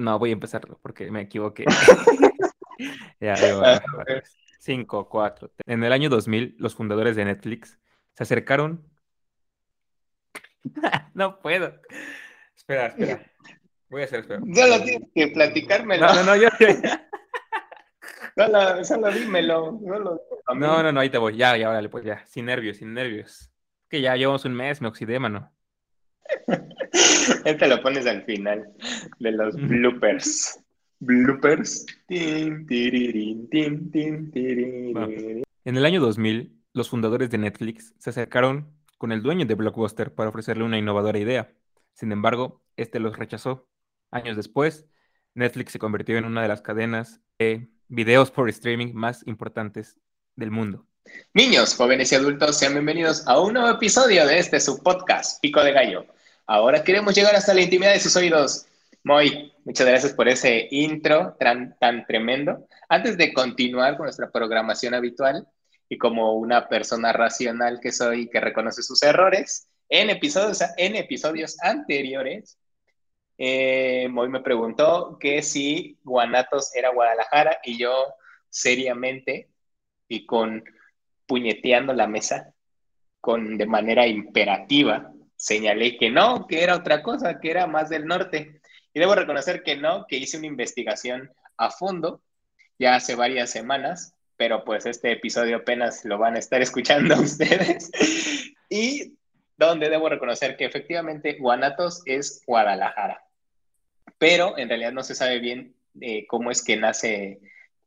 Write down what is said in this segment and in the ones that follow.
No, voy a empezarlo porque me equivoqué. ya, digo, 5, 4. En el año 2000, los fundadores de Netflix se acercaron. no puedo. Espera, espera. Voy a hacer, espera. Solo tienes que platicármelo. No, no, no, yo. solo, solo dímelo. no, no, no, ahí te voy. Ya, ya, órale, pues ya. Sin nervios, sin nervios. Que ya llevamos un mes, me oxidé, mano. Este lo pones al final de los bloopers. Bloopers. en el año 2000, los fundadores de Netflix se acercaron con el dueño de Blockbuster para ofrecerle una innovadora idea. Sin embargo, este los rechazó. Años después, Netflix se convirtió en una de las cadenas de videos por streaming más importantes del mundo. Niños, jóvenes y adultos, sean bienvenidos a un nuevo episodio de este su podcast, Pico de Gallo. Ahora queremos llegar hasta la intimidad de sus oídos. Moy, muchas gracias por ese intro tan, tan tremendo. Antes de continuar con nuestra programación habitual, y como una persona racional que soy que reconoce sus errores, en episodios, en episodios anteriores, eh, Moy me preguntó que si Guanatos era Guadalajara y yo seriamente y con puñeteando la mesa, con de manera imperativa, señalé que no, que era otra cosa, que era más del norte. Y debo reconocer que no, que hice una investigación a fondo ya hace varias semanas, pero pues este episodio apenas lo van a estar escuchando ustedes. y donde debo reconocer que efectivamente Guanatos es Guadalajara. Pero en realidad no se sabe bien eh, cómo es que nace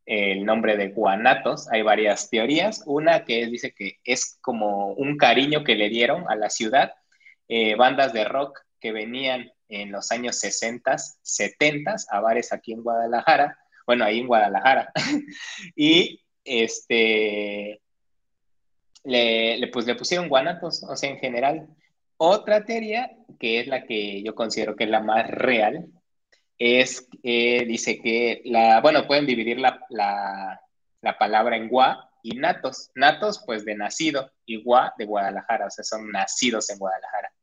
el nombre de Guanatos. Hay varias teorías. Una que dice que es como un cariño que le dieron a la ciudad eh, bandas de rock que venían en los años 60, 70 a bares aquí en Guadalajara, bueno, ahí en Guadalajara, y este, le, pues, le pusieron guanatos, o sea, en general. Otra teoría, que es la que yo considero que es la más real, es, eh, dice que, la, bueno, pueden dividir la, la, la palabra en gua y natos. Natos, pues de nacido, y gua de Guadalajara, o sea, son nacidos en Guadalajara.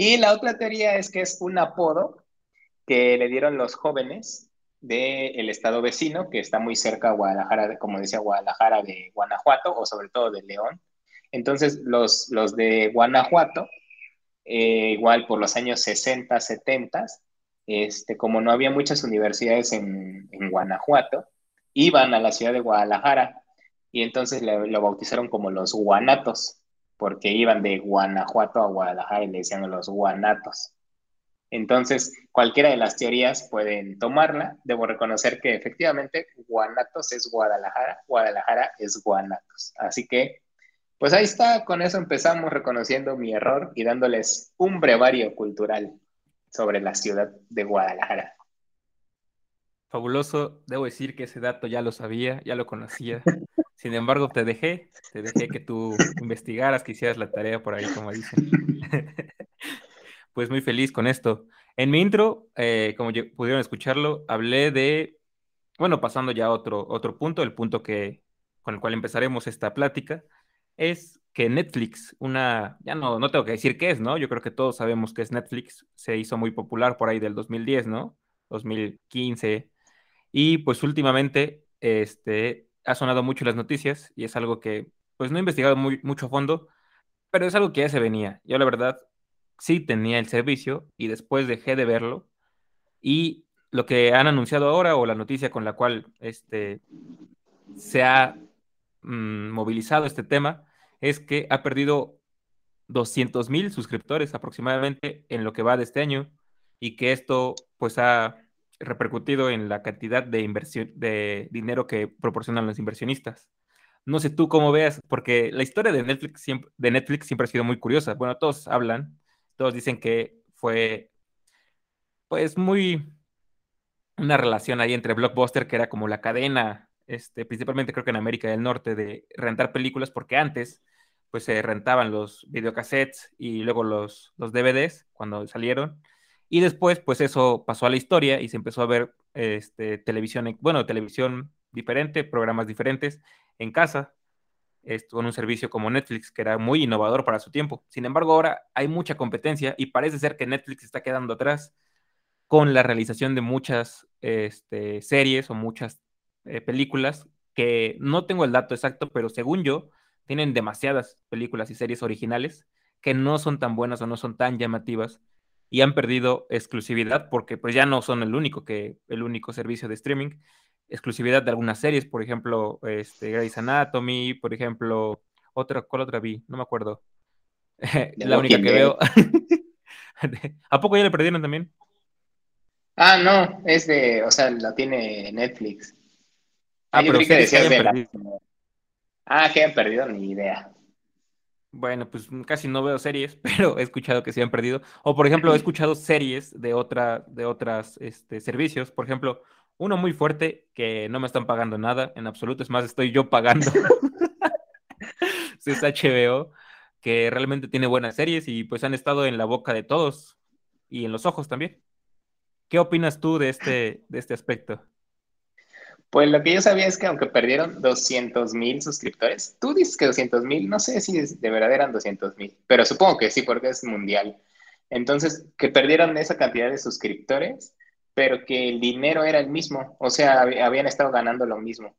Y la otra teoría es que es un apodo que le dieron los jóvenes del estado vecino, que está muy cerca a Guadalajara, como decía Guadalajara, de Guanajuato, o sobre todo de León. Entonces, los, los de Guanajuato, eh, igual por los años 60, 70, este, como no había muchas universidades en, en Guanajuato, iban a la ciudad de Guadalajara y entonces lo bautizaron como los guanatos porque iban de Guanajuato a Guadalajara y le decían los guanatos. Entonces, cualquiera de las teorías pueden tomarla. Debo reconocer que efectivamente Guanatos es Guadalajara, Guadalajara es Guanatos. Así que, pues ahí está, con eso empezamos reconociendo mi error y dándoles un brevario cultural sobre la ciudad de Guadalajara. Fabuloso, debo decir que ese dato ya lo sabía, ya lo conocía. Sin embargo, te dejé, te dejé que tú investigaras, que hicieras la tarea por ahí, como dicen. pues muy feliz con esto. En mi intro, eh, como pudieron escucharlo, hablé de, bueno, pasando ya a otro, otro punto, el punto que, con el cual empezaremos esta plática, es que Netflix, una, ya no, no tengo que decir qué es, ¿no? Yo creo que todos sabemos que es Netflix, se hizo muy popular por ahí del 2010, ¿no? 2015. Y pues últimamente, este, ha sonado mucho las noticias y es algo que pues no he investigado muy, mucho a fondo, pero es algo que ya se venía. Yo la verdad sí tenía el servicio y después dejé de verlo y lo que han anunciado ahora o la noticia con la cual este, se ha mm, movilizado este tema es que ha perdido 200 mil suscriptores aproximadamente en lo que va de este año y que esto pues ha repercutido en la cantidad de inversión de dinero que proporcionan los inversionistas. No sé tú cómo veas, porque la historia de Netflix siempre, de Netflix siempre ha sido muy curiosa. Bueno, todos hablan, todos dicen que fue, pues, muy una relación ahí entre Blockbuster, que era como la cadena, este, principalmente creo que en América del Norte, de rentar películas, porque antes, pues, se rentaban los videocassettes y luego los, los DVDs cuando salieron y después, pues eso pasó a la historia y se empezó a ver este, televisión, bueno, televisión diferente, programas diferentes en casa, con un servicio como Netflix, que era muy innovador para su tiempo. Sin embargo, ahora hay mucha competencia y parece ser que Netflix está quedando atrás con la realización de muchas este, series o muchas eh, películas que no tengo el dato exacto, pero según yo, tienen demasiadas películas y series originales que no son tan buenas o no son tan llamativas y han perdido exclusividad porque pues ya no son el único que el único servicio de streaming exclusividad de algunas series por ejemplo este Grey's Anatomy por ejemplo otra cuál otra vi no me acuerdo. La única que veo a poco ya le perdieron también ah no es de o sea la tiene Netflix. Ah, pero que decías de la... ah que han perdido ni idea bueno, pues casi no veo series, pero he escuchado que se han perdido. O por ejemplo, he escuchado series de otra, de otras este, servicios. Por ejemplo, uno muy fuerte que no me están pagando nada en absoluto. Es más, estoy yo pagando. es HBO, que realmente tiene buenas series y pues han estado en la boca de todos y en los ojos también. ¿Qué opinas tú de este, de este aspecto? Pues lo que yo sabía es que aunque perdieron 200 mil suscriptores, tú dices que 200 mil, no sé si de verdad eran 200 mil, pero supongo que sí, porque es mundial. Entonces, que perdieron esa cantidad de suscriptores, pero que el dinero era el mismo, o sea, habían estado ganando lo mismo.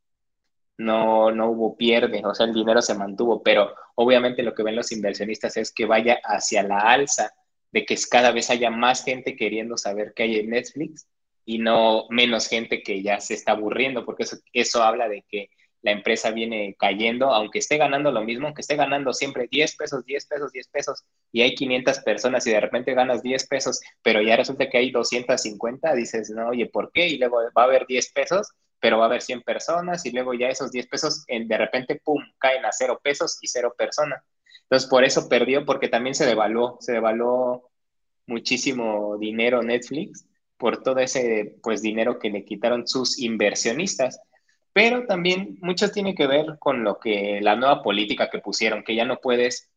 No, no hubo pierde, o sea, el dinero se mantuvo, pero obviamente lo que ven los inversionistas es que vaya hacia la alza, de que cada vez haya más gente queriendo saber qué hay en Netflix y no menos gente que ya se está aburriendo, porque eso, eso habla de que la empresa viene cayendo, aunque esté ganando lo mismo, aunque esté ganando siempre 10 pesos, 10 pesos, 10 pesos, y hay 500 personas y de repente ganas 10 pesos, pero ya resulta que hay 250, dices, no, oye, ¿por qué? Y luego va a haber 10 pesos, pero va a haber 100 personas, y luego ya esos 10 pesos de repente, ¡pum!, caen a 0 pesos y 0 personas. Entonces, por eso perdió, porque también se devaluó, se devaluó muchísimo dinero Netflix por todo ese pues dinero que le quitaron sus inversionistas. Pero también mucho tiene que ver con lo que la nueva política que pusieron, que ya no puedes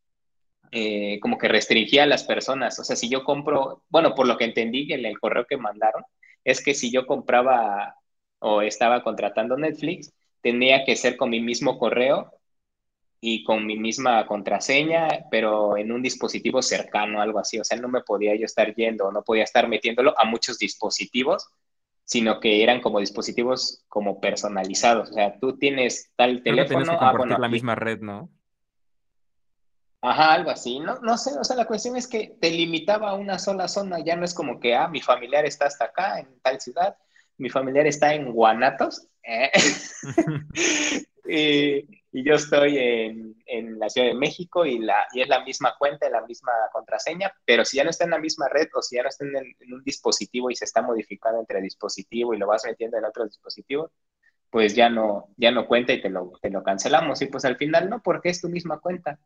eh, como que restringir a las personas. O sea, si yo compro, bueno, por lo que entendí en el correo que mandaron, es que si yo compraba o estaba contratando Netflix, tenía que ser con mi mismo correo y con mi misma contraseña, pero en un dispositivo cercano, algo así. O sea, no me podía yo estar yendo, no podía estar metiéndolo a muchos dispositivos, sino que eran como dispositivos como personalizados. O sea, tú tienes tal teléfono. Que ah, bueno, la misma red, ¿no? Ajá, algo así. No, no sé, o sea, la cuestión es que te limitaba a una sola zona. Ya no es como que, ah, mi familiar está hasta acá, en tal ciudad, mi familiar está en Guanatos. ¿eh? y yo estoy en, en, la Ciudad de México y, la, y es la misma cuenta, la misma contraseña, pero si ya no está en la misma red o si ya no está en, en, un dispositivo y se está modificando entre dispositivo y lo vas metiendo en otro dispositivo, pues ya no, ya no cuenta y te lo, te lo cancelamos. Y pues al final no, porque es tu misma cuenta.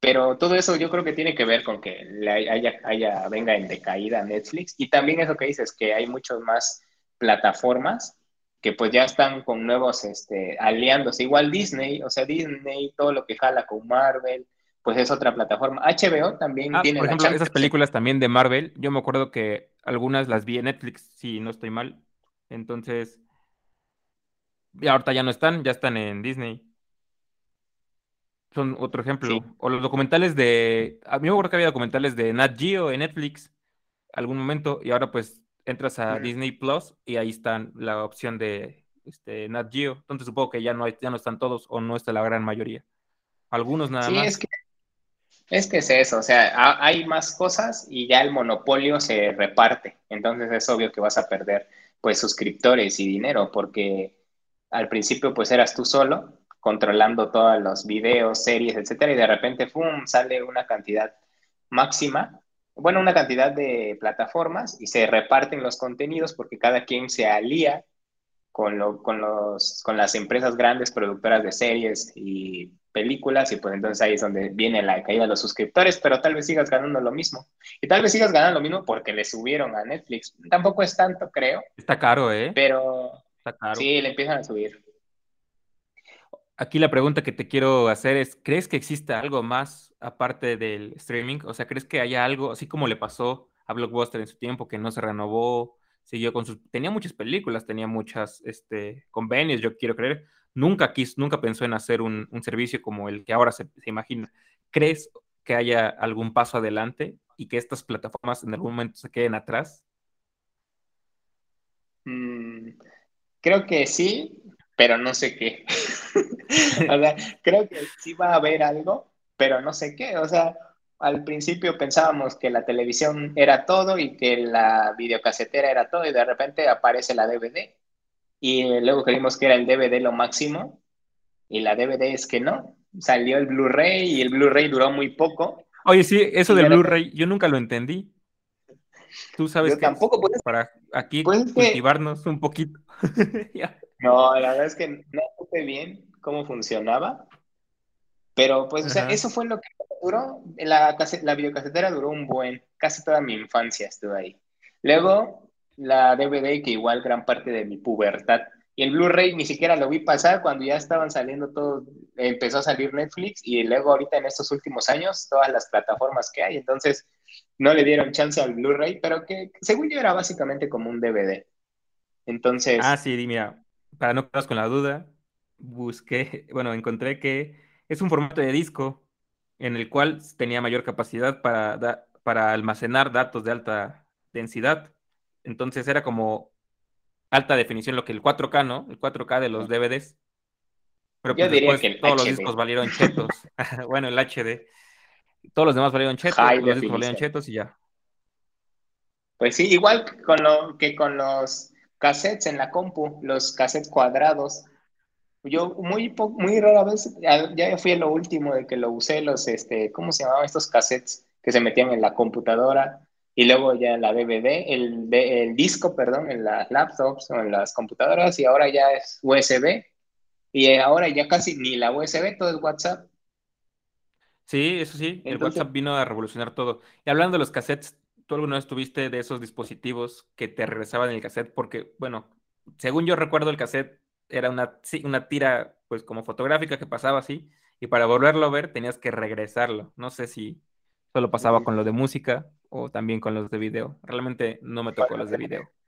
Pero todo eso yo creo que tiene que ver con que haya, haya, venga en decaída Netflix y también eso que dices, que hay muchas más plataformas que pues ya están con nuevos este, aliándose. Igual Disney, o sea, Disney, todo lo que jala con Marvel, pues es otra plataforma. HBO también ah, tiene. Por ejemplo, esas películas también de Marvel, yo me acuerdo que algunas las vi en Netflix, si no estoy mal. Entonces, y ahorita ya no están, ya están en Disney. Son otro ejemplo. O los documentales de. A mí me acuerdo que había documentales de Nat Geo en Netflix algún momento, y ahora pues entras a Disney Plus y ahí están la opción de este, Nat Geo. Entonces supongo que ya no, hay, ya no están todos o no está la gran mayoría. Algunos nada sí, más. Es que, es que es eso, o sea, hay más cosas y ya el monopolio se reparte. Entonces es obvio que vas a perder pues suscriptores y dinero porque al principio pues eras tú solo controlando todos los videos, series, etcétera, y de repente, ¡pum!, sale una cantidad máxima bueno, una cantidad de plataformas y se reparten los contenidos porque cada quien se alía con, lo, con, los, con las empresas grandes productoras de series y películas y pues entonces ahí es donde viene la caída de los suscriptores, pero tal vez sigas ganando lo mismo. Y tal vez sigas ganando lo mismo porque le subieron a Netflix. Tampoco es tanto, creo. Está caro, ¿eh? Pero Está caro. sí, le empiezan a subir. Aquí la pregunta que te quiero hacer es, ¿crees que existe algo más aparte del streaming? O sea, ¿crees que haya algo, así como le pasó a Blockbuster en su tiempo, que no se renovó, siguió con sus... Tenía muchas películas, tenía muchas este, convenios, yo quiero creer. Nunca quiso, nunca pensó en hacer un, servicio como el que ahora se, se, imagina. ¿Crees que haya algún paso adelante y que estas plataformas en algún momento se queden atrás? creo que sí, pero no sé qué. o sea, creo que sí va a haber algo, pero no sé qué. O sea, al principio pensábamos que la televisión era todo y que la videocasetera era todo y de repente aparece la DVD y luego creímos que era el DVD lo máximo y la DVD es que no, salió el Blu-ray y el Blu-ray duró muy poco. Oye, sí, eso del Blu-ray yo nunca lo entendí. Tú sabes que tampoco puedes, para aquí cultivarnos un poquito. no, la verdad es que no supe bien cómo funcionaba, pero pues, o sea, eso fue lo que duró, la, la videocasetera duró un buen, casi toda mi infancia estuve ahí. Luego, la DVD, que igual gran parte de mi pubertad. Y el Blu-ray ni siquiera lo vi pasar cuando ya estaban saliendo todos, empezó a salir Netflix y luego ahorita en estos últimos años todas las plataformas que hay. Entonces, no le dieron chance al Blu-ray, pero que según yo era básicamente como un DVD. Entonces. Ah, sí, mira, para no quedaros con la duda, busqué, bueno, encontré que es un formato de disco en el cual tenía mayor capacidad para, para almacenar datos de alta densidad. Entonces era como alta definición lo que el 4K, ¿no? El 4K de los DVDs. Pero pues después todos los discos valieron chetos. bueno, el HD. Todos los demás valieron chetos, los discos valieron chetos y ya. Pues sí, igual con lo, que con los cassettes en la compu, los cassettes cuadrados. Yo muy, muy rara vez, ya, fui a lo último de que lo usé, los, este, ¿cómo se llamaban estos cassettes que se metían en la computadora? Y luego ya la DVD, el, el disco, perdón, en las laptops o en las computadoras, y ahora ya es USB. Y ahora ya casi ni la USB, todo es WhatsApp. Sí, eso sí, el WhatsApp vino a revolucionar todo. Y hablando de los cassettes, ¿tú alguna vez tuviste de esos dispositivos que te regresaban el cassette? Porque, bueno, según yo recuerdo, el cassette era una, una tira, pues como fotográfica que pasaba así, y para volverlo a ver tenías que regresarlo. No sé si solo pasaba con lo de música o también con los de video. Realmente no me tocó los de video.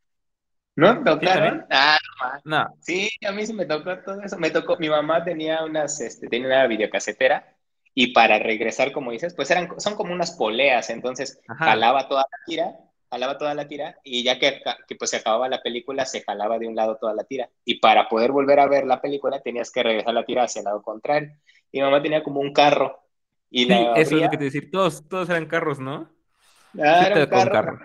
¿No? ¿Tocaron? ah, no. Sí, a mí sí me tocó todo eso. Me tocó, mi mamá tenía unas, este, tenía una videocasetera y para regresar, como dices, pues eran, son como unas poleas, entonces jalaba toda la tira, jalaba toda la tira y ya que, que, pues se acababa la película, se jalaba de un lado toda la tira y para poder volver a ver la película tenías que regresar la tira hacia el lado contrario. Y mi mamá tenía como un carro. Y sí, eso es lo que te decir, todos, todos eran carros, ¿no? Ah, era un carro,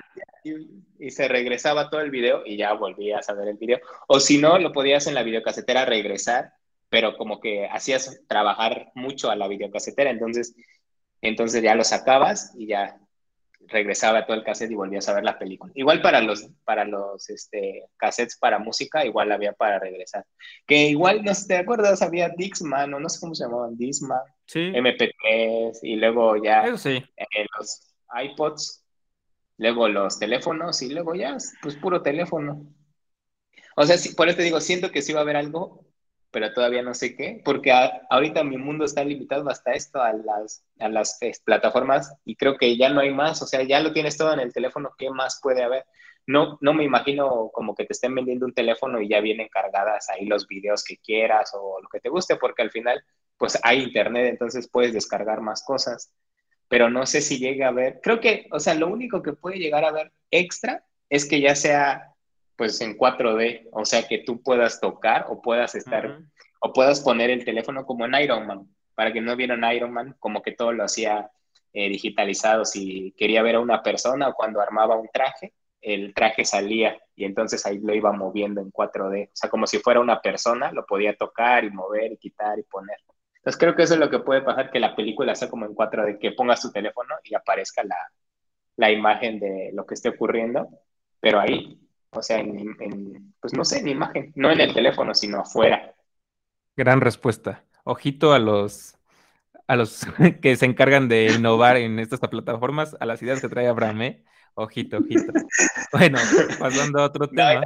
Y, se regresaba todo el video y ya volvías a ver el video. O si no, lo podías en la videocasetera regresar pero como que hacías trabajar mucho a la videocasetera, entonces, entonces ya lo sacabas y ya regresaba todo el cassette y volvías a ver la película. Igual para los, para los este, cassettes para música, igual había para regresar. Que igual, no sé, ¿te acuerdas? Había Dixman, o no sé cómo se llamaban, Dixman, MP3, y luego ya eh, los iPods, luego los teléfonos, y luego ya, pues puro teléfono. O sea, por eso te digo, siento que sí va a haber algo pero todavía no sé qué, porque ahorita mi mundo está limitado hasta esto, a las, a las plataformas, y creo que ya no hay más, o sea, ya lo tienes todo en el teléfono, ¿qué más puede haber? No, no me imagino como que te estén vendiendo un teléfono y ya vienen cargadas ahí los videos que quieras o lo que te guste, porque al final, pues hay internet, entonces puedes descargar más cosas, pero no sé si llegue a ver, creo que, o sea, lo único que puede llegar a ver extra es que ya sea pues en 4D, o sea que tú puedas tocar o puedas estar, o puedas poner el teléfono como en Iron Man, para que no vieran Iron Man, como que todo lo hacía eh, digitalizado, si quería ver a una persona o cuando armaba un traje, el traje salía y entonces ahí lo iba moviendo en 4D, o sea, como si fuera una persona, lo podía tocar y mover y quitar y poner. Entonces creo que eso es lo que puede pasar, que la película sea como en 4D, que pongas tu teléfono y aparezca la, la imagen de lo que esté ocurriendo, pero ahí o sea, en, pues no sé, en imagen, no en el teléfono, sino afuera. Gran respuesta. Ojito a los a los que se encargan de innovar en estas plataformas, a las ideas que trae Abraham, ¿eh? Ojito, ojito. Bueno, pasando a otro tema.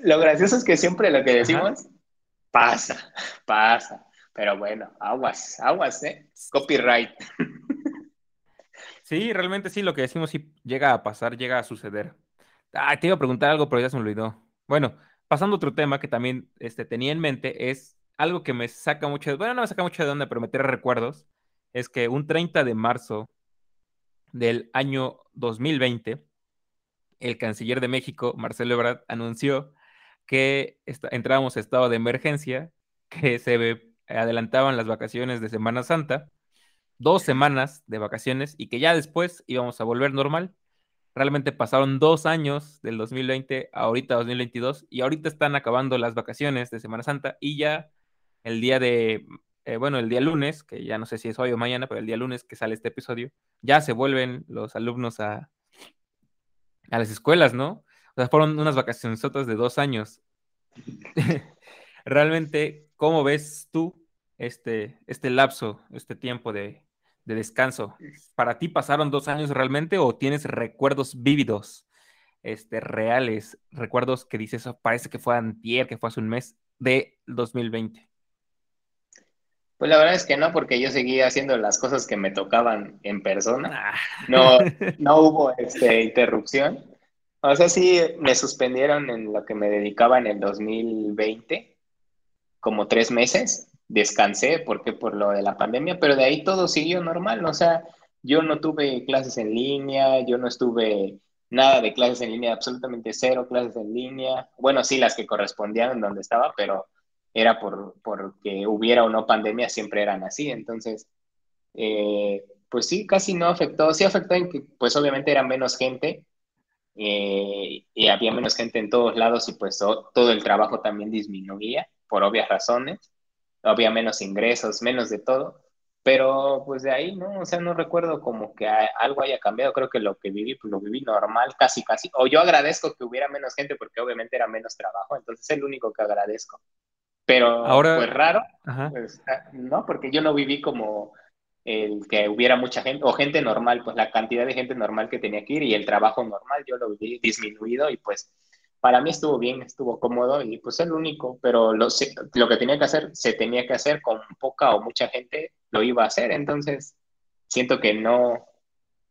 lo gracioso es que siempre lo que decimos pasa, pasa. Pero bueno, aguas, aguas, ¿eh? Copyright. Sí, realmente sí, lo que decimos sí llega a pasar, llega a suceder. Ah, te iba a preguntar algo, pero ya se me olvidó. Bueno, pasando a otro tema que también este, tenía en mente, es algo que me saca mucho, de, bueno, no me saca mucho de dónde, pero me trae recuerdos, es que un 30 de marzo del año 2020, el canciller de México, Marcelo Ebrard, anunció que entrábamos a estado de emergencia, que se adelantaban las vacaciones de Semana Santa, dos semanas de vacaciones y que ya después íbamos a volver normal. Realmente pasaron dos años del 2020 a ahorita 2022 y ahorita están acabando las vacaciones de Semana Santa y ya el día de, eh, bueno, el día lunes, que ya no sé si es hoy o mañana, pero el día lunes que sale este episodio, ya se vuelven los alumnos a, a las escuelas, ¿no? O sea, fueron unas vacaciones otras de dos años. Realmente, ¿cómo ves tú este, este lapso, este tiempo de, de descanso? ¿Para ti pasaron dos años realmente o tienes recuerdos vívidos, este, reales, recuerdos que dices, oh, parece que fue antier, que fue hace un mes de 2020? Pues la verdad es que no, porque yo seguía haciendo las cosas que me tocaban en persona. Ah. No, no hubo este, interrupción. O sea, sí, me suspendieron en lo que me dedicaba en el 2020, como tres meses. Descansé porque por lo de la pandemia, pero de ahí todo siguió normal. O sea, yo no tuve clases en línea, yo no estuve nada de clases en línea, absolutamente cero clases en línea. Bueno, sí, las que correspondían donde estaba, pero era por porque hubiera o no pandemia, siempre eran así. Entonces, eh, pues sí, casi no afectó. Sí afectó en que, pues obviamente era menos gente, eh, y había menos gente en todos lados y pues todo el trabajo también disminuía por obvias razones, había menos ingresos, menos de todo, pero pues de ahí, ¿no? O sea, no recuerdo como que algo haya cambiado, creo que lo que viví, pues lo viví normal, casi, casi, o yo agradezco que hubiera menos gente porque obviamente era menos trabajo, entonces es el único que agradezco. Pero Ahora, pues raro, pues, ah, no, porque yo no viví como el que hubiera mucha gente, o gente normal, pues la cantidad de gente normal que tenía que ir y el trabajo normal, yo lo vi disminuido y pues para mí estuvo bien, estuvo cómodo y pues el único, pero lo, que tenía que hacer, se tenía que hacer con poca o mucha gente, lo iba a hacer, entonces siento que no,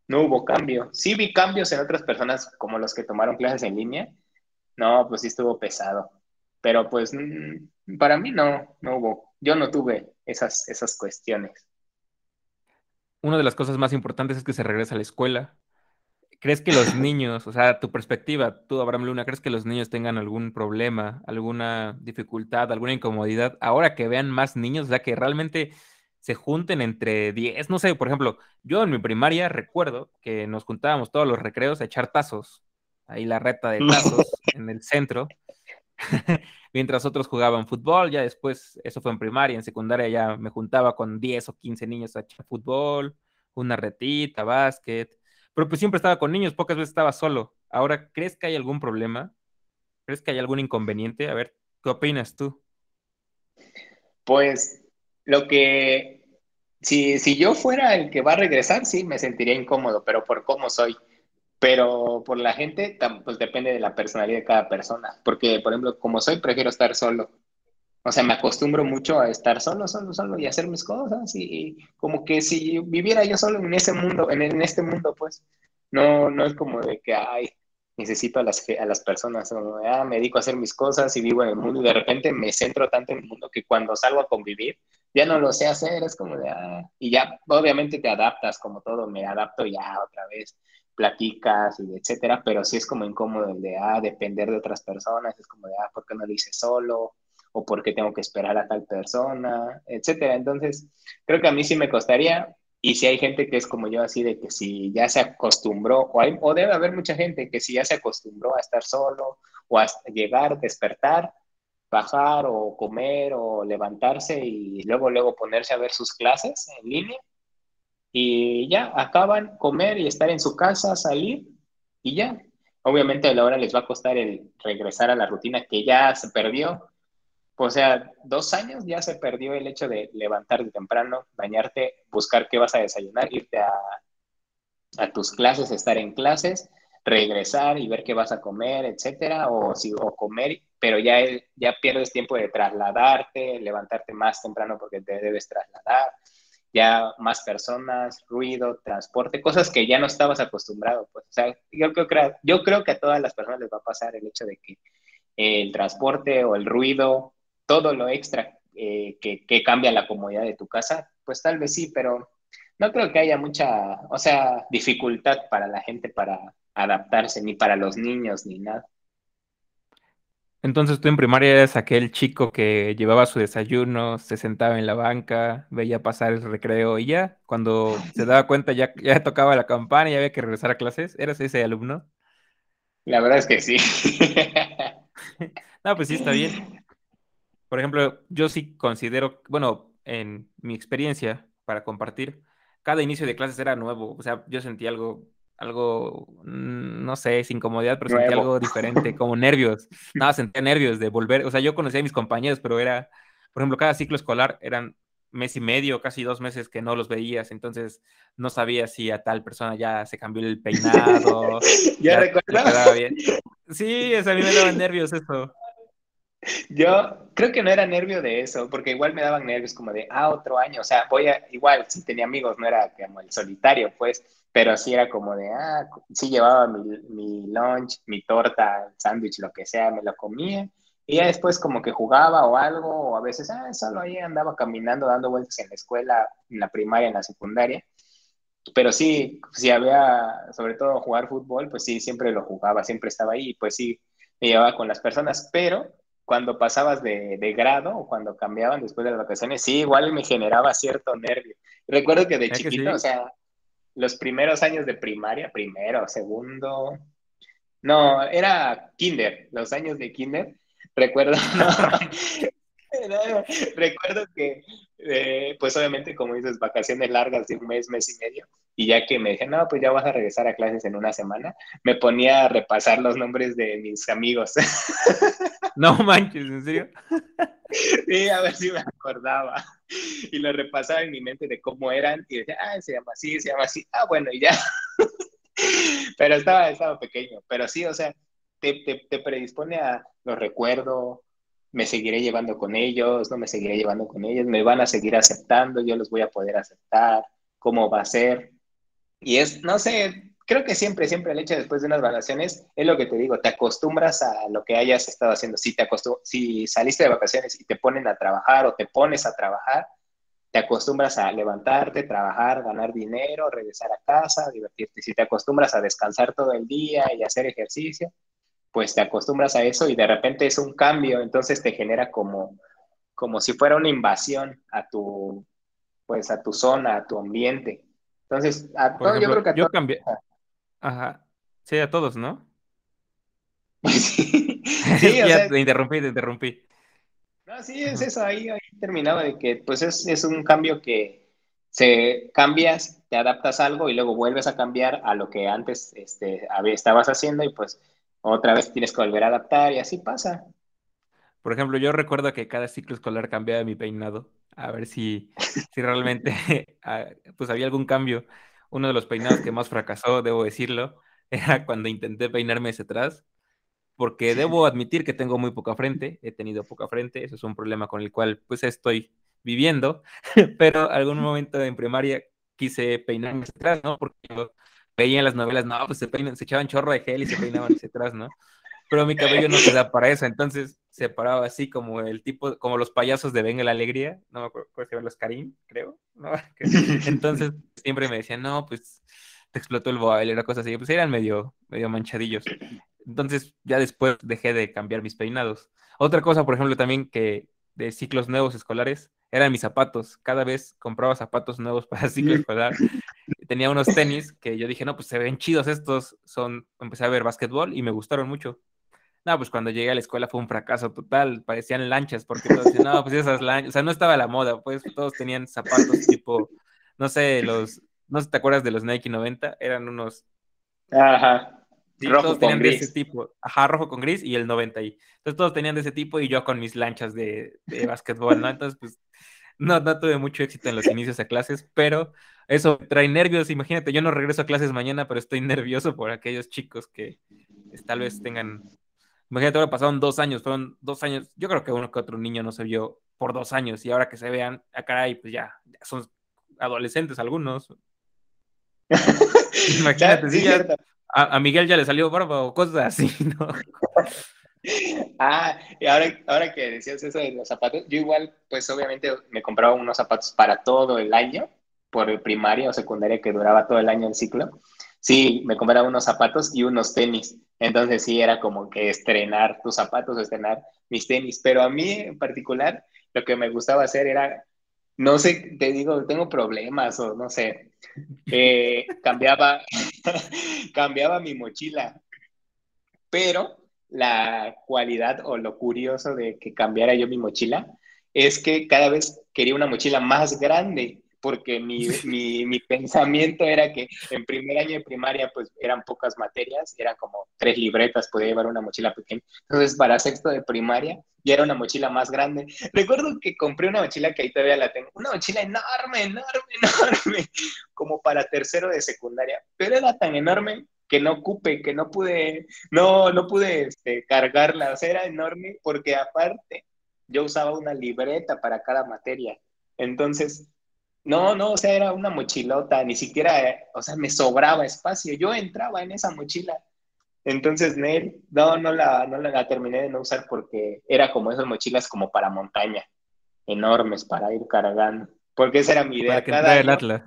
no hubo cambio. Sí vi cambios en otras personas como los que tomaron clases en línea, no, pues sí estuvo pesado, pero pues mm, para mí no, no hubo, yo no tuve esas, esas cuestiones una de las cosas más importantes es que se regresa a la escuela. ¿Crees que los niños, o sea, tu perspectiva, tú, Abraham Luna, ¿crees que los niños tengan algún problema, alguna dificultad, alguna incomodidad ahora que vean más niños? O sea, que realmente se junten entre 10, no sé, por ejemplo, yo en mi primaria recuerdo que nos juntábamos todos los recreos a echar tazos, ahí la reta de tazos en el centro, mientras otros jugaban fútbol, ya después, eso fue en primaria, en secundaria ya me juntaba con 10 o 15 niños a echar fútbol, una retita, básquet, pero pues siempre estaba con niños, pocas veces estaba solo. Ahora, ¿crees que hay algún problema? ¿Crees que hay algún inconveniente? A ver, ¿qué opinas tú? Pues lo que, si, si yo fuera el que va a regresar, sí, me sentiría incómodo, pero por cómo soy. Pero por la gente, pues depende de la personalidad de cada persona. Porque, por ejemplo, como soy, prefiero estar solo. O sea, me acostumbro mucho a estar solo, solo, solo y hacer mis cosas. Y, como que si viviera yo solo en ese mundo, en, en, este mundo, pues, no, no es como de que, ay, necesito a las, a las personas. O, ah, me dedico a hacer mis cosas y vivo en el mundo. Y de repente me centro tanto en el mundo que cuando salgo a convivir, ya no lo sé hacer. Es como de, ah, y ya, obviamente te adaptas, como todo, me adapto ya otra vez platicas y etcétera, pero sí es como incómodo el de, ah, depender de otras personas, es como de, ah, ¿por qué no lo hice solo? O ¿por qué tengo que esperar a tal persona? Etcétera. Entonces, creo que a mí sí me costaría, y si hay gente que es como yo, así de que si ya se acostumbró, o, debe haber mucha gente que si ya se acostumbró a estar solo, o a llegar, despertar, bajar, o comer, o levantarse, y luego, luego ponerse a ver sus clases en línea, y ya acaban comer y estar en su casa, salir y ya. Obviamente a la hora les va a costar el regresar a la rutina que ya se perdió. O sea, dos años ya se perdió el hecho de levantarte temprano, bañarte, buscar qué vas a desayunar, irte a, a tus clases, estar en clases, regresar y ver qué vas a comer, etcétera, o, si, o comer, pero ya, ya pierdes tiempo de trasladarte, levantarte más temprano porque te debes trasladar, ya más personas, ruido, transporte, cosas que ya no estabas acostumbrado. Pues, o sea, yo creo, yo creo que a todas las personas les va a pasar el hecho de que el transporte o el ruido, todo lo extra eh, que, que, cambia la comodidad de tu casa, pues tal vez sí, pero no creo que haya mucha, o sea, dificultad para la gente para adaptarse, ni para los niños, ni nada. Entonces tú en primaria eres aquel chico que llevaba su desayuno, se sentaba en la banca, veía pasar el recreo y ya, cuando se daba cuenta ya, ya tocaba la campana y había que regresar a clases. ¿Eras ese alumno? La verdad es que sí. no, pues sí, está bien. Por ejemplo, yo sí considero, bueno, en mi experiencia para compartir, cada inicio de clases era nuevo. O sea, yo sentí algo algo, mm, no sé, sin incomodidad, pero sentía algo diferente, como nervios. Nada, sentía nervios de volver. O sea, yo conocía a mis compañeros, pero era, por ejemplo, cada ciclo escolar eran mes y medio, casi dos meses que no los veías, entonces no sabía si a tal persona ya se cambió el peinado. ¿Ya, recuerdas? Sí, a mí me daban nervios eso. Yo creo que no era nervio de eso, porque igual me daban nervios como de, ah, otro año, o sea, voy a, igual, si tenía amigos, no era como el solitario, pues, pero sí era como de, ah, sí llevaba mi, mi lunch, mi torta, sándwich, lo que sea, me lo comía, y ya después como que jugaba o algo, o a veces, ah, solo ahí andaba caminando, dando vueltas en la escuela, en la primaria, en la secundaria, pero sí, si había, sobre todo jugar fútbol, pues sí, siempre lo jugaba, siempre estaba ahí, pues sí, me llevaba con las personas, pero cuando pasabas de, grado o cuando cambiaban después de las vacaciones, sí, igual me generaba cierto nervio. Recuerdo que de chiquito, o sea, los primeros años de primaria, primero, segundo, no, era kinder, los años de kinder, recuerdo, recuerdo que, eh, pues obviamente, como dices, vacaciones largas de un mes, mes y medio, y ya que me dije, no, pues ya vas a regresar a clases en una semana, me ponía a repasar los nombres de mis amigos. No manches, ¿en serio? Sí, a ver si me acordaba. Y lo repasaba en mi mente de cómo eran y decía, ah, se llama así, se llama así. Ah, bueno, y ya. Pero estaba, estaba pequeño. Pero sí, o sea, te, te, te predispone a los recuerdo, me seguiré llevando con ellos, no me seguiré llevando con ellos, me van a seguir aceptando, yo los voy a poder aceptar, cómo va a ser. Y es, no sé, creo que siempre, siempre el hecho después de unas vacaciones es lo que te digo, te acostumbras a lo que hayas estado haciendo. Si, te si saliste de vacaciones y te ponen a trabajar o te pones a trabajar, te acostumbras a levantarte, trabajar, ganar dinero, regresar a casa, divertirte. Si te acostumbras a descansar todo el día y hacer ejercicio, pues te acostumbras a eso y de repente es un cambio, entonces te genera como, como si fuera una invasión a tu, pues a tu zona, a tu ambiente. Entonces, a todo, yo creo que a yo cambié. Ajá. Sí, a todos, ¿no? sí, ya te interrumpí, te interrumpí. No, sí, es eso, ahí, ahí terminaba de que pues es, es un cambio que se cambias, te adaptas a algo y luego vuelves a cambiar a lo que antes este, estabas haciendo y pues otra vez tienes que volver a adaptar y así pasa. Por ejemplo, yo recuerdo que cada ciclo escolar cambiaba mi peinado, a ver si, si realmente ah, pues había algún cambio. Uno de los peinados que más fracasó, debo decirlo, era cuando intenté peinarme hacia atrás, porque debo admitir que tengo muy poca frente, he tenido poca frente, eso es un problema con el cual pues estoy viviendo, pero algún momento en primaria quise peinarme hacia atrás, ¿no? Porque yo veía en las novelas, no, pues se peinan, se echaban chorro de gel y se peinaban hacia atrás, ¿no? Pero mi cabello no se da para eso, entonces se paraba así como el tipo, como los payasos de Venga la Alegría, no me acuerdo se los Karim, creo, ¿no? Entonces siempre me decían, no, pues te explotó el baile, una cosa así, pues eran medio, medio manchadillos. Entonces ya después dejé de cambiar mis peinados. Otra cosa, por ejemplo, también que de ciclos nuevos escolares eran mis zapatos. Cada vez compraba zapatos nuevos para ciclo escolar tenía unos tenis que yo dije, no, pues se ven chidos estos, son, empecé a ver básquetbol y me gustaron mucho. No, pues cuando llegué a la escuela fue un fracaso total, parecían lanchas, porque todos decían, no, pues esas lanchas, o sea, no estaba la moda, pues todos tenían zapatos tipo, no sé, los, no sé, ¿te acuerdas de los Nike 90? Eran unos... Ajá. rojo todos tenían de ese tipo, ajá, rojo con gris y el 90 y entonces todos tenían de ese tipo y yo con mis lanchas de, de básquetbol, ¿no? Entonces, pues, no, no tuve mucho éxito en los inicios de clases, pero eso trae nervios. Imagínate, yo no regreso a clases mañana, pero estoy nervioso por aquellos chicos que pues, tal vez tengan. Imagínate, ahora pasaron dos años, fueron dos años. Yo creo que uno que otro niño no se vio por dos años y ahora que se vean, a caray, pues ya, son adolescentes algunos. Imagínate, sí, a, Miguel ya le salió barba o cosas así, ¿no? Ah, y ahora, ahora que decías eso de los zapatos, yo igual, pues obviamente me compraba unos zapatos para todo el año, por primaria o secundaria que duraba todo el año el ciclo. sí, me compraba unos zapatos y unos tenis. Entonces sí, era como que estrenar tus zapatos, estrenar mis tenis. Pero a mí en particular, lo que me gustaba hacer era, no sé, te digo, tengo problemas o no sé, eh, cambiaba, cambiaba mi mochila. Pero la cualidad o lo curioso de que cambiara yo mi mochila es que cada vez quería una mochila más grande porque mi, mi, mi, pensamiento era que en primer año de primaria pues eran pocas materias, eran como tres libretas, podía llevar una mochila pequeña. Entonces para sexto de primaria ya era una mochila más grande. Recuerdo que compré una mochila que ahí todavía la tengo, una mochila enorme, enorme, enorme, como para tercero de secundaria, pero era tan enorme que no ocupe, que no pude, no, no pude este, cargarla, o sea, era enorme porque aparte yo usaba una libreta para cada materia. Entonces, no, no, o sea, era una mochilota, ni siquiera, o sea, me sobraba espacio. Yo entraba en esa mochila. Entonces, Nel, no, no la, no la, terminé de no usar porque era como esas mochilas como para montaña, enormes para ir cargando. Porque esa era mi idea. Para que cada el Atlas.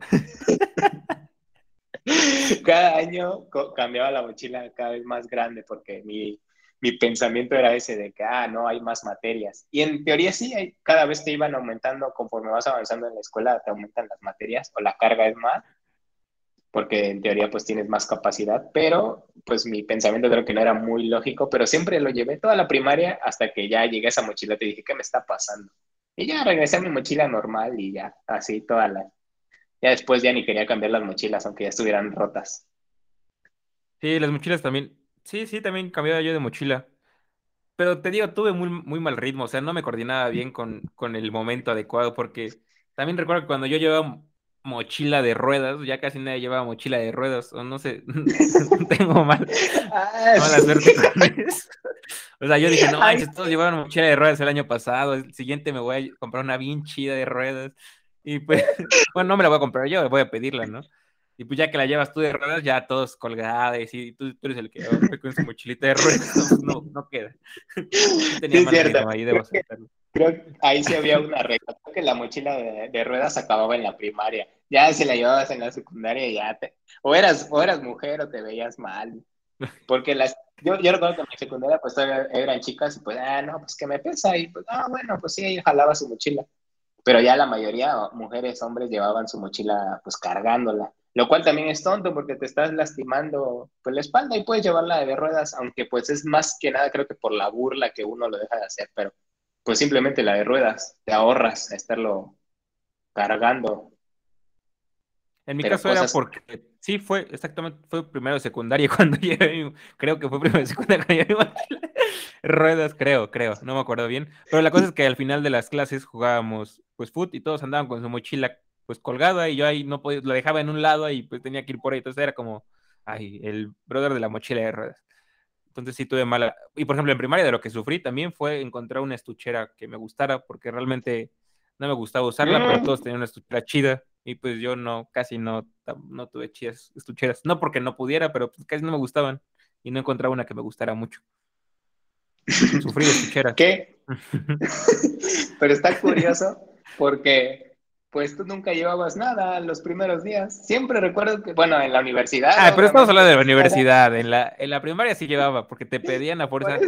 cada año cambiaba la mochila cada vez más grande porque mi, mi pensamiento era ese de que, ah, no, hay más materias. Y en teoría sí, cada vez te iban aumentando, conforme vas avanzando en la escuela, te aumentan las materias o la carga es más, porque en teoría pues tienes más capacidad, pero pues mi pensamiento creo que no era muy lógico, pero siempre lo llevé toda la primaria hasta que ya llegué a esa mochila, te dije, ¿qué me está pasando? Y ya regresé a mi mochila normal y ya, así toda la... Ya después ya ni quería cambiar las mochilas, aunque ya estuvieran rotas. Sí, las mochilas también Sí, sí, también cambiaba yo de mochila. Pero te digo, tuve muy, muy mal ritmo, o sea, no me coordinaba bien con, con el momento adecuado, porque también recuerdo que cuando yo llevaba mochila de ruedas, ya casi nadie llevaba mochila de ruedas, o no sé, tengo mal, ah, mala suerte con eso. O sea, yo dije, no manches, todos llevaban mochila de ruedas el año pasado, el siguiente me voy a comprar una bien chida de ruedas. Y pues, bueno, no me la voy a comprar yo, voy a pedirla, ¿no? Y pues ya que la llevas tú de ruedas, ya todos colgadas y tú, tú eres el que oh, con su mochilita de ruedas, no, no queda. Tenía sí, cierto. ahí, debo creo, que ahí sí había una regla, creo que la mochila de, de, ruedas acababa en la primaria. Ya si la llevabas en la secundaria, ya te... O eras, o eras mujer o te veías mal. Porque las... Yo, yo recuerdo que en mi secundaria pues eran chicas y pues, ah, no, pues que me pesa. Y pues, ah, bueno, pues sí, jalaba su mochila. Pero ya la mayoría, mujeres, hombres, llevaban su mochila pues cargándola. Lo cual también es tonto porque te estás lastimando pues, la espalda y puedes llevarla de ruedas, aunque pues es más que nada creo que por la burla que uno lo deja de hacer, pero pues simplemente la de ruedas, te ahorras estarlo cargando. En mi caso era porque sí fue exactamente, fue primero de secundaria cuando llegué, creo que fue primero de secundaria cuando ruedas, creo, creo, no me acuerdo bien, pero la cosa es que al final de las clases jugábamos pues foot y todos andaban con su mochila pues colgada y yo ahí no podía, lo dejaba en un lado y pues tenía que ir por ahí. Entonces era como, ay, el brother de la mochila de ruedas. Entonces sí tuve mala. Y por ejemplo, en primaria de lo que sufrí también fue encontrar una estuchera que me gustara, porque realmente no me gustaba usarla, pero mm. todos tenían una estuchera chida. Y pues yo no, casi no, no tuve chidas estucheras. No porque no pudiera, pero pues casi no me gustaban. Y no encontraba una que me gustara mucho. Sufrí de estucheras. ¿Qué? pero está curioso porque pues tú nunca llevabas nada los primeros días. Siempre recuerdo que, bueno, en la universidad. Ah, pero estamos hablando de la universidad. En la, en la primaria sí llevaba, porque te pedían a fuerza.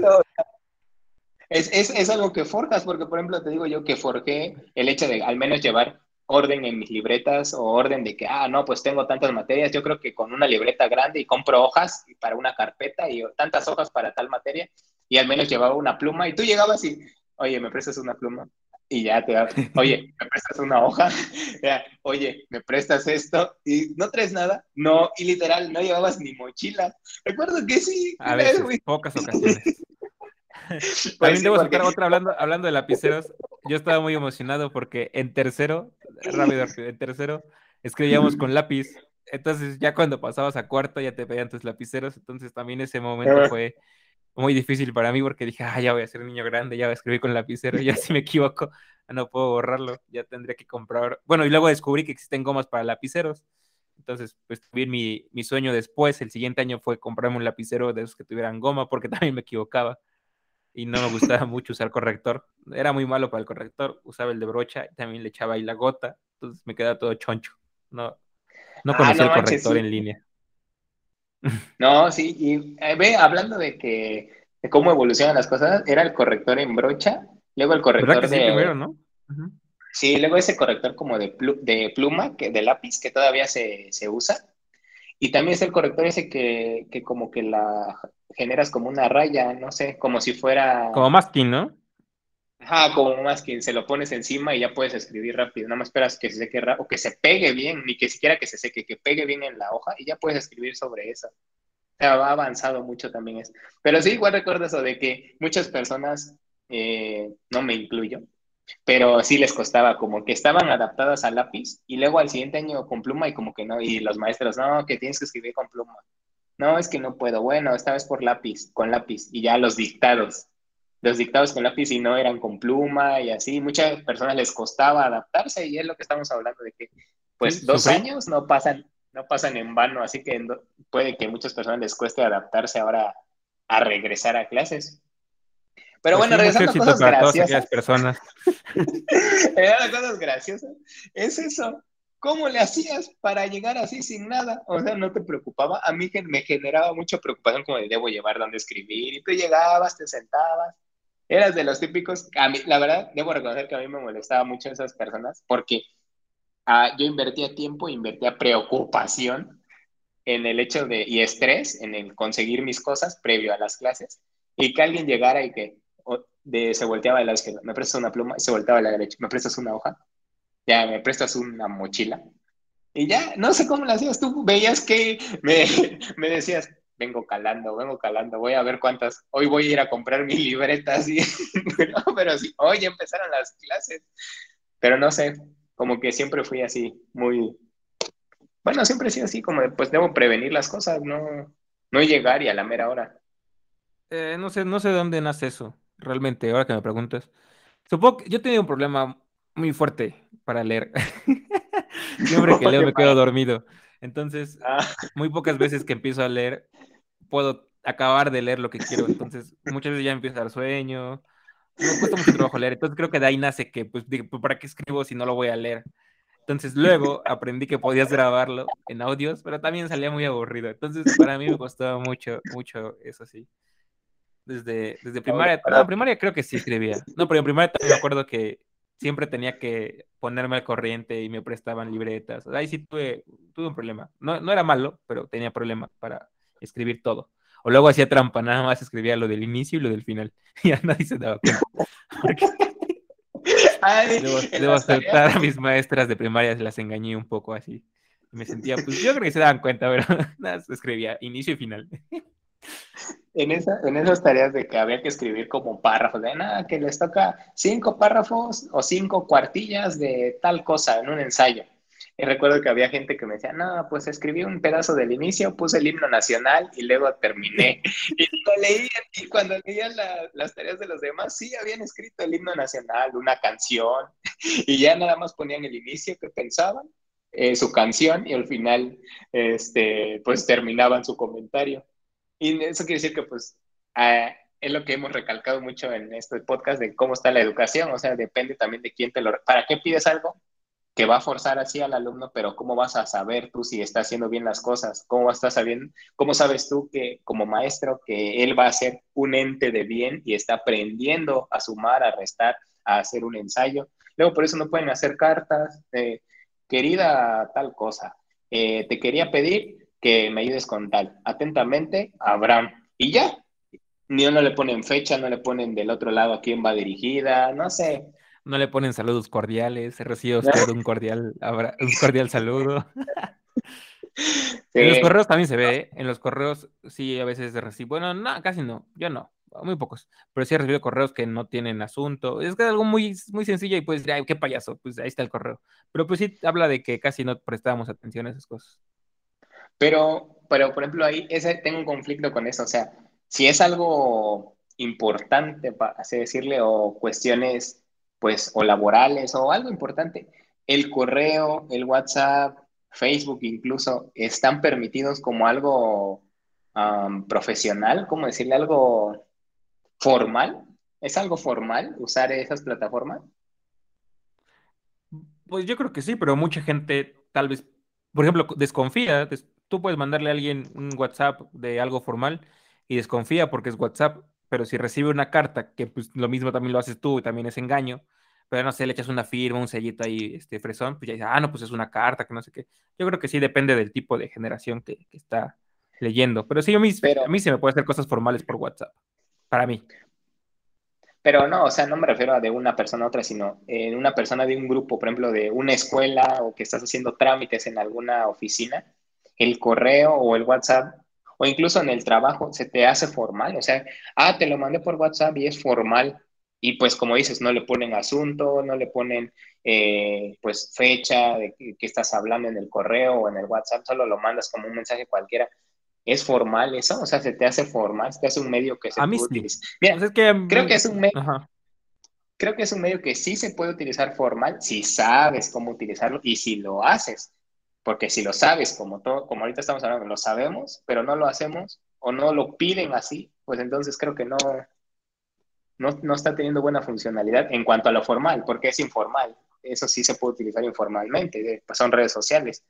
es, es, es, algo que forjas, porque por ejemplo te digo yo que forjé el hecho de al menos llevar orden en mis libretas o orden de que, ah, no, pues tengo tantas materias. Yo creo que con una libreta grande y compro hojas para una carpeta y tantas hojas para tal materia, y al menos llevaba una pluma. Y tú llegabas y, oye, ¿me prestas una pluma? Y ya te da, oye, ¿me prestas una hoja? oye, ¿me prestas esto? Y no traes nada. No, y literal, no llevabas ni mochila. Recuerdo que sí. A veces, pocas ocasiones. Pues También debo sacar otra hablando, hablando de lapiceros. Yo estaba muy emocionado porque en tercero, rápido, en tercero, escribíamos con lápiz. Entonces, ya cuando pasabas a cuarto, ya te pedían tus lapiceros. Entonces, también ese momento fue muy difícil para mí porque dije, ah, ya voy a ser niño grande, ya voy a escribir con lapicero, ya si me equivoco, no puedo borrarlo, ya tendría que comprar. Bueno, y luego descubrí que existen gomas para lapiceros. Entonces, pues mi, mi sueño después, el siguiente año fue comprarme un lapicero de esos que tuvieran goma, porque también me equivocaba y no me gustaba mucho usar corrector. Era muy malo para el corrector, usaba el de brocha y también le echaba ahí la gota, entonces me quedaba todo choncho. No, no ah, conocía el corrector en línea. No, sí, y eh, ve, hablando de que de cómo evolucionan las cosas, era el corrector en brocha, luego el corrector ¿Verdad que de... sí, primero, no? Sí, luego ese corrector como de, plu- de pluma, que, de lápiz, que todavía se, se usa. Y también es el corrector ese que, que como que la generas como una raya, no sé, como si fuera... Como masking, ¿no? Ajá, como más que se lo pones encima y ya puedes escribir rápido. Nada más esperas que se seque o que se pegue bien, ni que siquiera que se seque, que pegue bien en la hoja y ya puedes escribir sobre eso. O va avanzado mucho también eso. Pero sí, igual recuerdo eso de que muchas personas, eh, no me incluyo, pero sí les costaba como que estaban adaptadas al lápiz y luego al siguiente año con pluma y como que no, y los maestros, no, que tienes que escribir con pluma. No, es que no puedo. Bueno, esta vez por lápiz, con lápiz y ya los dictados. Los dictados con lápiz y no eran con pluma y así. Muchas personas les costaba adaptarse y es lo que estamos hablando de que, pues, Sí, dos sufrí. años no pasan, no pasan en vano, así que puede que a muchas personas les cueste adaptarse ahora a regresar a clases. Pero Pues bueno, regresando a cosas graciosas. personas. Cosas graciosas. Es eso. ¿Cómo le hacías para llegar así sin nada? O sea, ¿no te preocupaba? A mí me generaba mucha preocupación como de debo llevar donde escribir. Y tú llegabas, te sentabas. Eras de los típicos. A mí, la verdad, debo reconocer que a mí me molestaba mucho esas personas porque ah, yo invertía tiempo, invertía preocupación en el hecho de, y estrés en el conseguir mis cosas previo a las clases. Y que alguien llegara y que de, se volteaba de la izquierda, me prestas una pluma, se volteaba a la derecha, me prestas una hoja, ya me prestas una mochila. Y ya, no sé cómo lo hacías tú, veías que me, me decías, vengo calando, vengo calando, voy a ver cuántas, hoy voy a ir a comprar mi libreta, así, no, pero sí, hoy empezaron las clases, pero no sé, como que siempre fui así, muy, bueno, siempre he sido así, como de, pues debo prevenir las cosas, no, no llegar y a la mera hora. Eh, no sé, no sé de dónde nace eso, realmente, ahora que me preguntas. Supongo que yo tenía un problema muy fuerte para leer. Siempre que leo me quedo dormido. Entonces, Ah, muy pocas veces que empiezo a leer, puedo acabar de leer lo que quiero. Entonces, muchas veces ya me empieza a dar sueño. Me cuesta mucho trabajo leer. Entonces, creo que de ahí nace que, pues, digo, pues, ¿para qué escribo si no lo voy a leer? Entonces, luego aprendí que podías grabarlo en audios, pero también salía muy aburrido. Entonces, para mí me costaba mucho, mucho eso sí. Desde, desde primaria, no, primaria creo que sí escribía. No, pero en primaria también me acuerdo que siempre tenía que ponerme al corriente y me prestaban libretas. Ahí sí tuve, tuve un problema. No, no era malo, pero tenía problema para escribir todo. O luego hacía trampa, nada más escribía lo del inicio y lo del final. Y ya nadie se daba cuenta. Porque Ay, debo, tareas- aceptar a mis maestras de primaria, las engañé un poco así. Me sentía, pues yo creo que se daban cuenta, pero nada, escribía inicio y final. En, esa, en esas tareas de que había que escribir como párrafos, de nada, que les toca cinco párrafos o cinco cuartillas de tal cosa en un ensayo. Y recuerdo que había gente que me decía, no, pues escribí un pedazo del inicio, puse el himno nacional y luego terminé. Y lo leían, y cuando leían la- las tareas de los demás, sí habían escrito el himno nacional, una canción, y ya nada más ponían el inicio que pensaban, eh, su canción, y al final, este, pues terminaban su comentario. Y eso quiere decir que, pues, ah, es lo que hemos recalcado mucho en este podcast de cómo está la educación, o sea, depende también de quién te lo... ¿Para qué pides algo? que va a forzar así al alumno, pero ¿cómo vas a saber tú si está haciendo bien las cosas? ¿Cómo, estás sabiendo, ¿Cómo sabes tú que como maestro que él va a ser un ente de bien y está aprendiendo a sumar, a restar, a hacer un ensayo? Luego por eso no pueden hacer cartas, de, querida tal cosa, eh, te quería pedir que me ayudes con tal. Atentamente, Abraham. Y ya, ni uno le ponen fecha, no le ponen del otro lado a quién va dirigida, no sé. No le ponen saludos cordiales, recibe usted un cordial, un cordial saludo. En los correos también se ve, ¿eh? En los correos sí a veces recibo, bueno, no, casi no, yo no, muy pocos, pero sí he recibido correos que no tienen asunto. Es que es algo muy, muy sencillo y puedes decir, ay, qué payaso, pues ahí está el correo. Pero pues sí habla de que casi no prestábamos atención a esas cosas. Pero, pero por ejemplo, ahí ese, tengo un conflicto con eso. O sea, si es algo importante, así decirle, o cuestiones, pues, o laborales, o algo importante, el correo, el WhatsApp, Facebook incluso, están permitidos como algo um, profesional, ¿cómo decirle? Algo formal. ¿Es algo formal usar esas plataformas? Pues yo creo que sí, pero mucha gente tal vez, por ejemplo, desconfía. des- tú puedes mandarle a alguien un WhatsApp de algo formal y desconfía porque es WhatsApp, pero si recibe una carta, que pues lo mismo también lo haces tú y también es engaño, pero no sé, le echas una firma, un sellito ahí, este, fresón, pues ya dice, ah, no, pues es una carta, que no sé qué. Yo creo que sí depende del tipo de generación que, está leyendo, pero sí, a mí, a mí se me puede hacer cosas formales por WhatsApp, para mí. Pero no, o sea, no me refiero a de una persona a otra, sino en una persona de un grupo, por ejemplo, de una escuela o que estás haciendo trámites en alguna oficina, el correo o el WhatsApp o incluso en el trabajo se te hace formal, o sea, ah, te lo mandé por WhatsApp y es formal. Y pues como dices, no le ponen asunto, no le ponen eh, pues fecha de que, estás hablando en el correo o en el WhatsApp, solo lo mandas como un mensaje cualquiera ¿Es formal eso? O sea, ¿se te hace formal? ¿Se te hace un medio que se puede utilizar? Mira, creo que es un medio... Creo que es un medio que sí se puede utilizar formal si sabes cómo utilizarlo y si lo haces. Porque si lo sabes, como, todo, como ahorita estamos hablando, lo sabemos, pero no lo hacemos o no lo piden así, pues entonces creo que no, no, no está teniendo buena funcionalidad en cuanto a lo formal, porque es informal. Eso sí se puede utilizar informalmente, son redes sociales.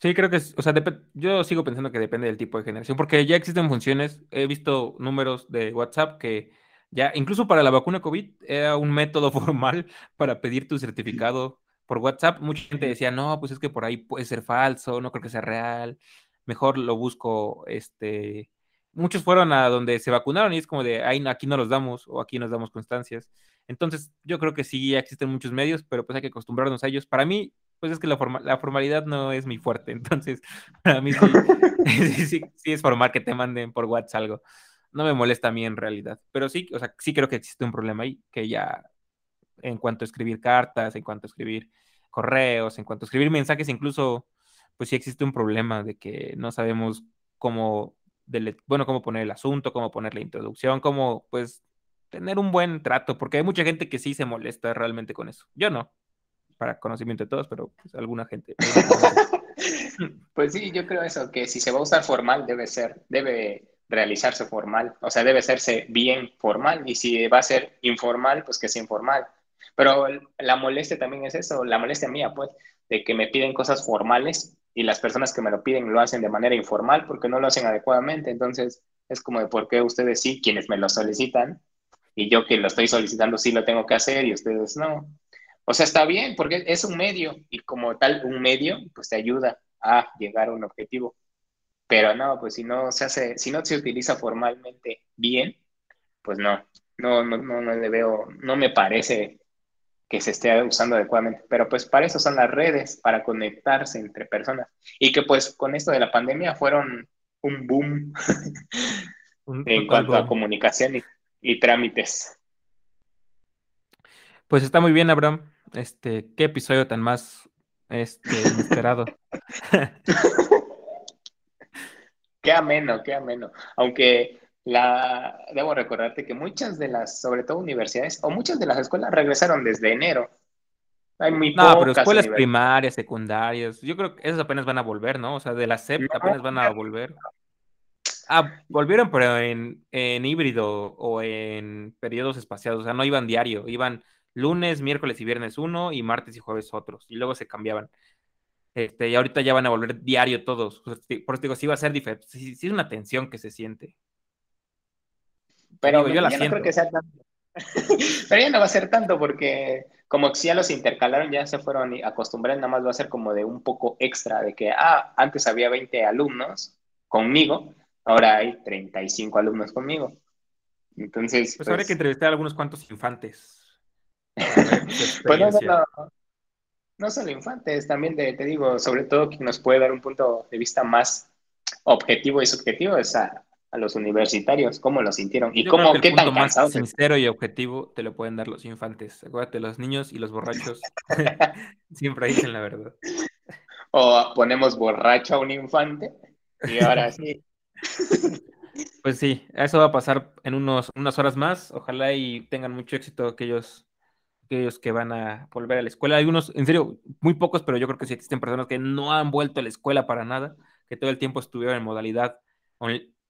Sí, creo que es, o sea, yo sigo pensando que depende del tipo de generación, porque ya existen funciones, he visto números de WhatsApp que ya, incluso para la vacuna COVID, era un método formal para pedir tu certificado por WhatsApp. Mucha gente decía, no, pues es que por ahí puede ser falso, no creo que sea real, mejor lo busco, este, muchos fueron a donde se vacunaron y es como de, ahí aquí no los damos o aquí nos damos constancias. Entonces, yo creo que sí existen muchos medios, pero pues hay que acostumbrarnos a ellos. Para mí, pues es que la, la formalidad no es mi fuerte, entonces para mí sí, sí, es formal que te manden por WhatsApp algo. No me molesta a mí en realidad, pero sí, o sea, sí creo que existe un problema ahí, que ya en cuanto a escribir cartas, en cuanto a escribir correos, en cuanto a escribir mensajes, incluso, pues sí existe un problema de que no sabemos cómo, bueno, cómo poner el asunto, cómo poner la introducción, cómo, pues, tener un buen trato, porque hay mucha gente que sí se molesta realmente con eso. Yo no, para conocimiento de todos, pero pues, alguna gente. pues sí, yo creo eso, que si se va a usar formal debe ser, debe realizarse formal, o sea, debe hacerse bien formal, y si va a ser informal, pues que sea informal. Pero la molestia también es eso, la molestia mía, pues, de que me piden cosas formales y las personas que me lo piden lo hacen de manera informal porque no lo hacen adecuadamente. Entonces, es como de por qué ustedes sí, quienes me lo solicitan, y yo que lo estoy solicitando sí lo tengo que hacer y ustedes no. O sea, está bien, porque es un medio y como tal, un medio, pues te ayuda a llegar a un objetivo. Pero no, pues si no se hace, si no se utiliza formalmente bien, pues no, no, no, no, no le veo, no me parece que se esté usando adecuadamente. Pero pues para eso son las redes, para conectarse entre personas. Y que pues con esto de la pandemia fueron un boom en cuanto a comunicación y, y trámites. Pues está muy bien, Abraham. Este, qué episodio tan más este, inesperado. qué ameno, qué ameno. Aunque la, debo recordarte que muchas de las, sobre todo universidades, o muchas de las escuelas regresaron desde enero. Hay muy no, pero escuelas primarias, secundarias, yo creo que esas apenas van a volver, ¿no? O sea, de la SEP apenas van a volver. Ah, volvieron, pero en, en híbrido o en periodos espaciados, o sea, no iban diario, iban lunes, miércoles y viernes uno y martes y jueves otros. Y luego se cambiaban. Este, y ahorita ya van a volver diario todos. Por eso digo, sí va a ser diferente. Sí, es una tensión que se siente. Pero yo la no creo que sea tanto. Pero ya no va a ser tanto porque como si ya los intercalaron, ya se fueron acostumbrando, nada más va a ser como de un poco extra, de que, ah, antes había 20 alumnos conmigo, ahora hay 35 alumnos conmigo. Entonces... Pues, pues, que entrevistar a algunos cuantos infantes. pues no, solo infantes, también te, digo, sobre todo que nos puede dar un punto de vista más objetivo y subjetivo es a, los universitarios, cómo lo sintieron y cómo, qué tan más sincero y objetivo te lo pueden dar los infantes. Acuérdate, los niños y los borrachos siempre dicen la verdad. O ponemos borracho a un infante y ahora sí. Pues sí, eso va a pasar en unos, unas horas más. Ojalá y tengan mucho éxito aquellos aquellos que van a volver a la escuela. Hay unos, en serio, muy pocos, pero yo creo que sí existen personas que no han vuelto a la escuela para nada, que todo el tiempo estuvieron en modalidad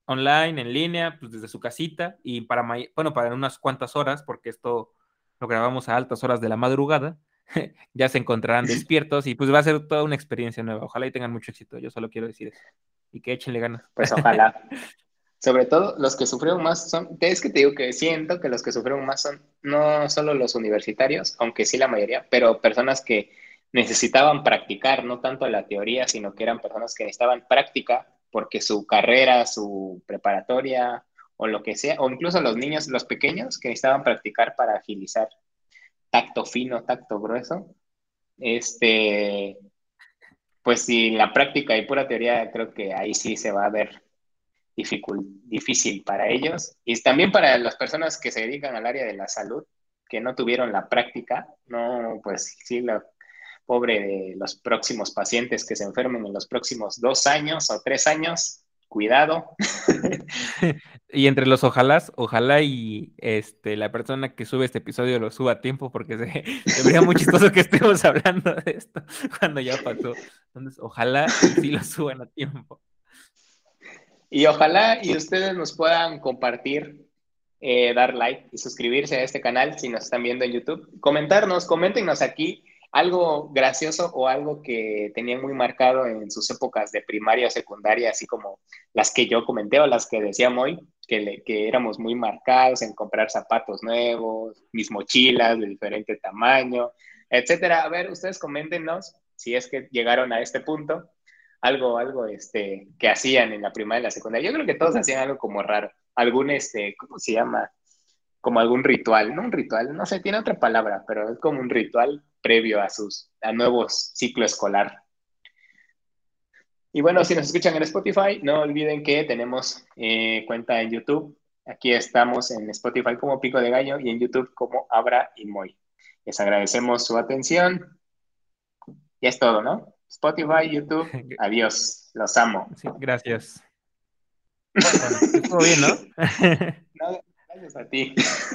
online, en línea, pues desde su casita y para, bueno, para unas cuantas horas, porque esto lo grabamos a altas horas de la madrugada. ya se encontrarán despiertos y pues va a ser toda una experiencia nueva. Ojalá y tengan mucho éxito, yo solo quiero decir eso. Y que échenle ganas. Pues ojalá. Sobre todo los que sufrieron más son, es que te digo que siento que los que sufrieron más son no solo los universitarios, aunque sí la mayoría, pero personas que necesitaban practicar, no tanto la teoría, sino que eran personas que necesitaban práctica porque su carrera, su preparatoria o lo que sea, o incluso los niños, los pequeños que necesitaban practicar para agilizar tacto fino, tacto grueso, este, pues si la práctica y pura teoría, creo que ahí sí se va a ver difícil para ellos. Y también para las personas que se dedican al área de la salud, que no tuvieron la práctica, no, pues sí, la pobre de los próximos pacientes que se enfermen en los próximos dos años o tres años, cuidado. y entre los ojalás, ojalá y este, la persona que sube este episodio lo suba a tiempo porque se, vería muy chistoso que estemos hablando de esto cuando ya pasó. Entonces, ojalá sí lo suban a tiempo. Y ojalá y ustedes nos puedan compartir, eh, dar like y suscribirse a este canal si nos están viendo en YouTube. Comentarnos, coméntenos aquí algo gracioso o algo que tenían muy marcado en sus épocas de primaria o secundaria, así como las que yo comenté o las que decíamos hoy, que, que éramos muy marcados en comprar zapatos nuevos, mis mochilas de diferente tamaño, etcétera. A ver, ustedes coméntenos si es que llegaron a este punto algo, algo este, que hacían en la primaria y la secundaria. Yo creo que todos hacían algo como raro. Algún, este, ¿cómo se llama? Como algún ritual, no un ritual, no sé, tiene otra palabra, pero es como un ritual previo a sus, a nuevos ciclo escolar. Y bueno, si nos escuchan en Spotify, no olviden que tenemos eh, cuenta en YouTube. Aquí estamos en Spotify como Pico de Gallo y en YouTube como Abra y Moy. Les agradecemos su atención. Y es todo, ¿no? Spotify, YouTube. Adiós. Los amo. gracias. Bueno, estuvo bien, ¿no? no, gracias a ti.